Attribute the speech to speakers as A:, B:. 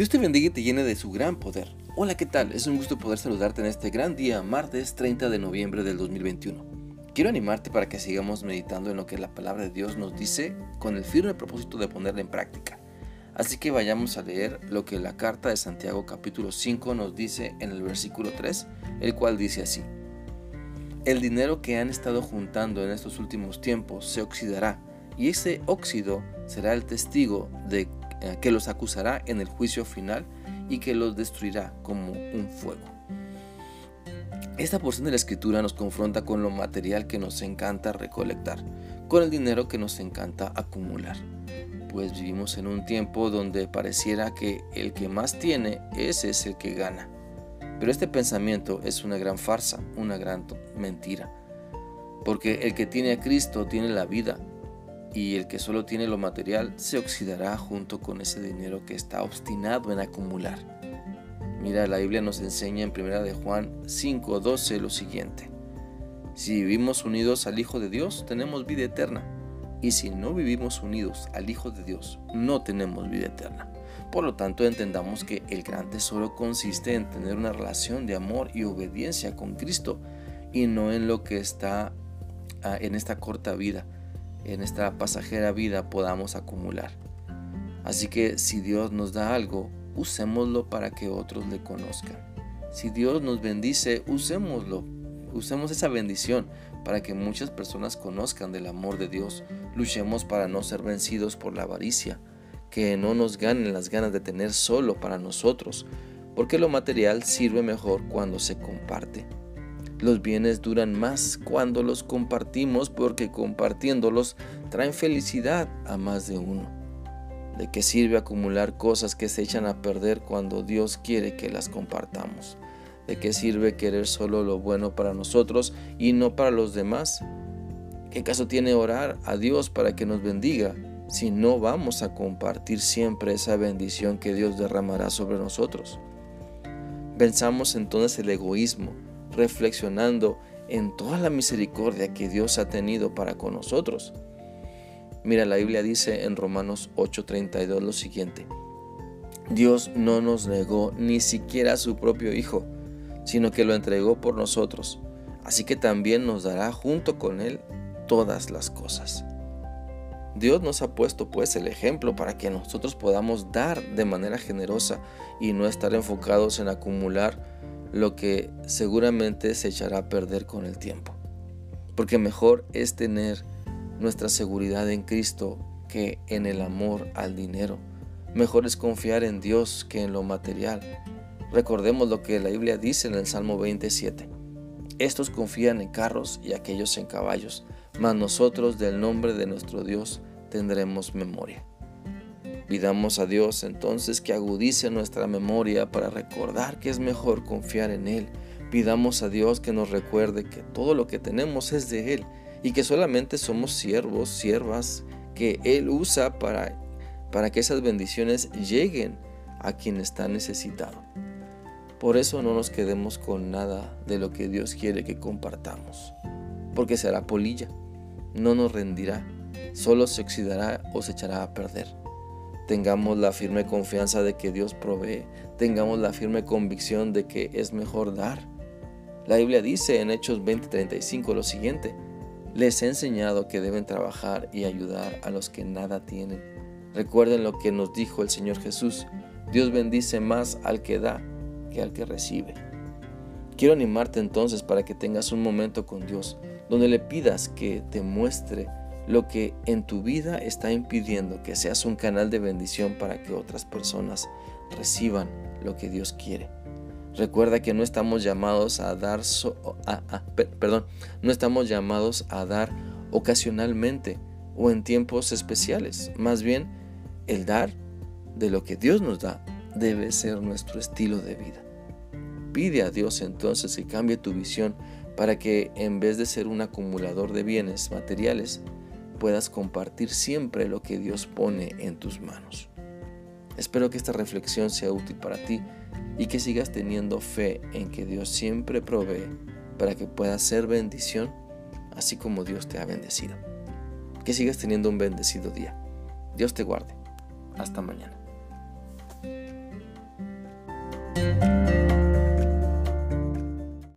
A: Dios te bendiga y te llene de su gran poder. Hola, ¿qué tal? Es un gusto poder saludarte en este gran día, martes 30 de noviembre del 2021. Quiero animarte para que sigamos meditando en lo que la palabra de Dios nos dice con el firme propósito de ponerla en práctica. Así que vayamos a leer lo que la carta de Santiago capítulo 5 nos dice en el versículo 3, el cual dice así. El dinero que han estado juntando en estos últimos tiempos se oxidará y ese óxido será el testigo de que los acusará en el juicio final y que los destruirá como un fuego. Esta porción de la escritura nos confronta con lo material que nos encanta recolectar, con el dinero que nos encanta acumular. Pues vivimos en un tiempo donde pareciera que el que más tiene, ese es el que gana. Pero este pensamiento es una gran farsa, una gran mentira. Porque el que tiene a Cristo tiene la vida y el que solo tiene lo material se oxidará junto con ese dinero que está obstinado en acumular. Mira, la Biblia nos enseña en 1 de Juan 5:12 lo siguiente. Si vivimos unidos al Hijo de Dios, tenemos vida eterna. Y si no vivimos unidos al Hijo de Dios, no tenemos vida eterna. Por lo tanto, entendamos que el gran tesoro consiste en tener una relación de amor y obediencia con Cristo y no en lo que está ah, en esta corta vida en esta pasajera vida podamos acumular. Así que si Dios nos da algo, usémoslo para que otros le conozcan. Si Dios nos bendice, usémoslo. Usemos esa bendición para que muchas personas conozcan del amor de Dios. Luchemos para no ser vencidos por la avaricia, que no nos ganen las ganas de tener solo para nosotros, porque lo material sirve mejor cuando se comparte. Los bienes duran más cuando los compartimos porque compartiéndolos traen felicidad a más de uno. ¿De qué sirve acumular cosas que se echan a perder cuando Dios quiere que las compartamos? ¿De qué sirve querer solo lo bueno para nosotros y no para los demás? ¿Qué caso tiene orar a Dios para que nos bendiga si no vamos a compartir siempre esa bendición que Dios derramará sobre nosotros? Pensamos entonces el egoísmo, reflexionando en toda la misericordia que Dios ha tenido para con nosotros. Mira, la Biblia dice en Romanos 8:32 lo siguiente. Dios no nos negó ni siquiera a su propio Hijo, sino que lo entregó por nosotros. Así que también nos dará junto con Él todas las cosas. Dios nos ha puesto pues el ejemplo para que nosotros podamos dar de manera generosa y no estar enfocados en acumular lo que seguramente se echará a perder con el tiempo. Porque mejor es tener nuestra seguridad en Cristo que en el amor al dinero. Mejor es confiar en Dios que en lo material. Recordemos lo que la Biblia dice en el Salmo 27. Estos confían en carros y aquellos en caballos, mas nosotros del nombre de nuestro Dios tendremos memoria. Pidamos a Dios entonces que agudice nuestra memoria para recordar que es mejor confiar en Él. Pidamos a Dios que nos recuerde que todo lo que tenemos es de Él y que solamente somos siervos, siervas que Él usa para, para que esas bendiciones lleguen a quien está necesitado. Por eso no nos quedemos con nada de lo que Dios quiere que compartamos, porque será polilla, no nos rendirá, solo se oxidará o se echará a perder. Tengamos la firme confianza de que Dios provee. Tengamos la firme convicción de que es mejor dar. La Biblia dice en Hechos 20:35 lo siguiente. Les he enseñado que deben trabajar y ayudar a los que nada tienen. Recuerden lo que nos dijo el Señor Jesús. Dios bendice más al que da que al que recibe. Quiero animarte entonces para que tengas un momento con Dios, donde le pidas que te muestre lo que en tu vida está impidiendo que seas un canal de bendición para que otras personas reciban lo que Dios quiere. Recuerda que no estamos llamados a dar, perdón, no estamos llamados a dar ocasionalmente o en tiempos especiales. Más bien, el dar de lo que Dios nos da debe ser nuestro estilo de vida. Pide a Dios entonces que cambie tu visión para que en vez de ser un acumulador de bienes materiales, puedas compartir siempre lo que Dios pone en tus manos. Espero que esta reflexión sea útil para ti y que sigas teniendo fe en que Dios siempre provee para que puedas ser bendición, así como Dios te ha bendecido. Que sigas teniendo un bendecido día. Dios te guarde. Hasta mañana.